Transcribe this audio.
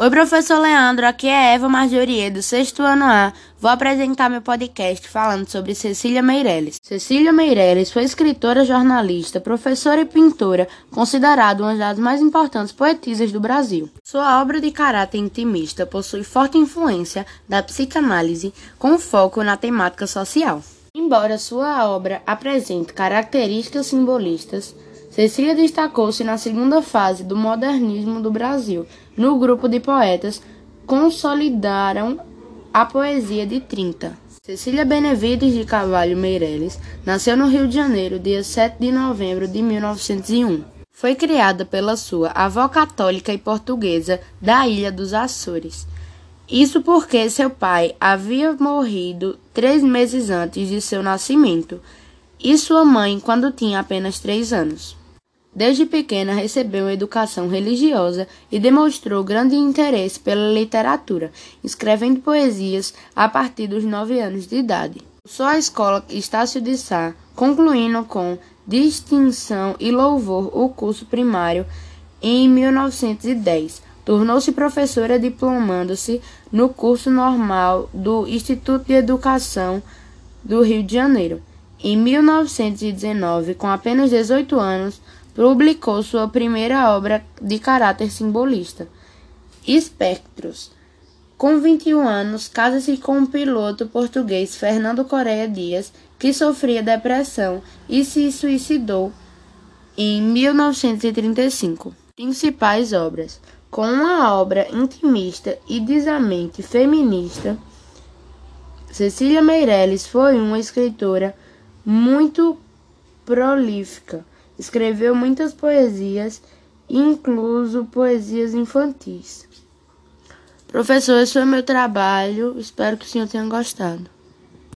Oi, professor Leandro, aqui é Eva Marjorie, do sexto ano A. Vou apresentar meu podcast falando sobre Cecília Meirelles. Cecília Meirelles foi escritora, jornalista, professora e pintora, considerada uma das mais importantes poetisas do Brasil. Sua obra de caráter intimista possui forte influência da psicanálise, com foco na temática social. Embora sua obra apresente características simbolistas, Cecília destacou-se na segunda fase do modernismo do Brasil. No grupo de poetas consolidaram a poesia de 30. Cecília Benevides de Carvalho Meireles nasceu no Rio de Janeiro, dia 7 de novembro de 1901. Foi criada pela sua avó católica e portuguesa da ilha dos Açores. Isso porque seu pai havia morrido três meses antes de seu nascimento e sua mãe quando tinha apenas três anos. Desde pequena recebeu educação religiosa e demonstrou grande interesse pela literatura, escrevendo poesias a partir dos nove anos de idade. Cursou a escola Estácio de Sá, concluindo com distinção e louvor o curso primário em 1910. Tornou-se professora diplomando-se no curso normal do Instituto de Educação do Rio de Janeiro. Em 1919, com apenas 18 anos, publicou sua primeira obra de caráter simbolista, Espectros. Com 21 anos, casa-se com o piloto português Fernando Correia Dias, que sofria depressão e se suicidou em 1935. Principais obras: com uma obra intimista e desamente feminista, Cecília Meirelles foi uma escritora muito prolífica Escreveu muitas poesias, incluso poesias infantis. Professor, esse foi meu trabalho. Espero que o senhor tenha gostado.